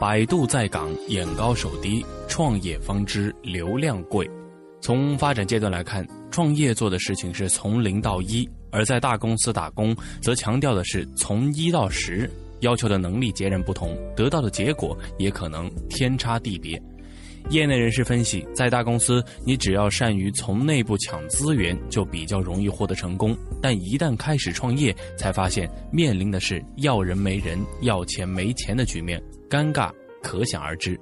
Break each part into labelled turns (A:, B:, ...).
A: 百度在岗，眼高手低，创业方知流量贵。从发展阶段来看，创业做的事情是从零到一，而在大公司打工，则强调的是从一到十，要求的能力截然不同，得到的结果也可能天差地别。业内人士分析，在大公司，你只要善于从内部抢资源，就比较容易获得成功；但一旦开始创业，才发现面临的是要人没人、要钱没钱的局面，尴尬可想而知。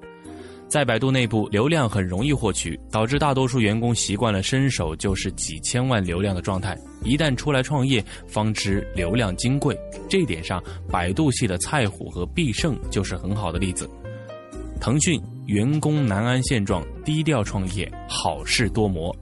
A: 在百度内部，流量很容易获取，导致大多数员工习惯了伸手就是几千万流量的状态。一旦出来创业，方知流量金贵。这一点上，百度系的蔡虎和必胜就是很好的例子。腾讯。员工难安现状，低调创业，好事多磨。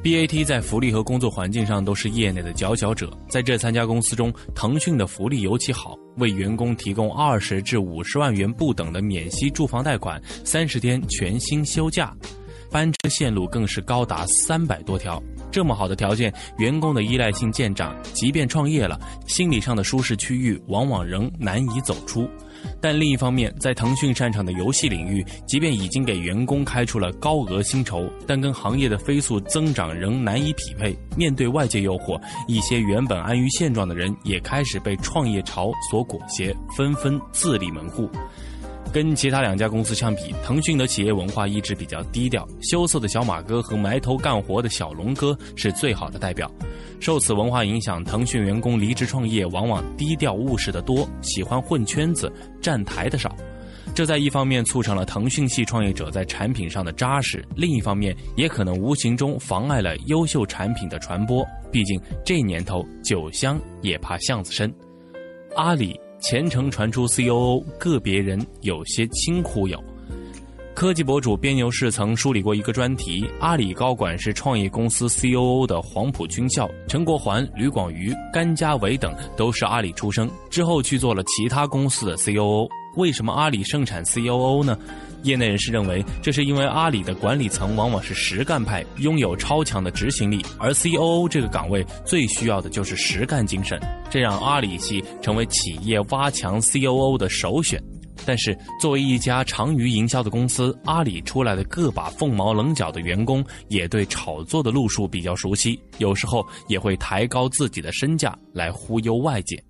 A: BAT 在福利和工作环境上都是业内的佼佼者。在这三家公司中，腾讯的福利尤其好，为员工提供二十至五十万元不等的免息住房贷款，三十天全薪休假，班车线路更是高达三百多条。这么好的条件，员工的依赖性渐长，即便创业了，心理上的舒适区域往往仍难以走出。但另一方面，在腾讯擅长的游戏领域，即便已经给员工开出了高额薪酬，但跟行业的飞速增长仍难以匹配。面对外界诱惑，一些原本安于现状的人也开始被创业潮所裹挟，纷纷自立门户。跟其他两家公司相比，腾讯的企业文化一直比较低调，羞涩的小马哥和埋头干活的小龙哥是最好的代表。受此文化影响，腾讯员工离职创业往往低调务实的多，喜欢混圈子、站台的少。这在一方面促成了腾讯系创业者在产品上的扎实，另一方面也可能无形中妨碍了优秀产品的传播。毕竟这年头，酒香也怕巷子深。阿里。前程传出 COO，个别人有些轻忽悠。科技博主边牛士曾梳理过一个专题：阿里高管是创业公司 COO 的黄埔军校，陈国环、吕广瑜、甘家伟等都是阿里出生，之后去做了其他公司的 COO。为什么阿里盛产 COO 呢？业内人士认为，这是因为阿里的管理层往往是实干派，拥有超强的执行力，而 COO 这个岗位最需要的就是实干精神，这让阿里系成为企业挖强 COO 的首选。但是，作为一家长于营销的公司，阿里出来的个把凤毛棱角的员工也对炒作的路数比较熟悉，有时候也会抬高自己的身价来忽悠外界。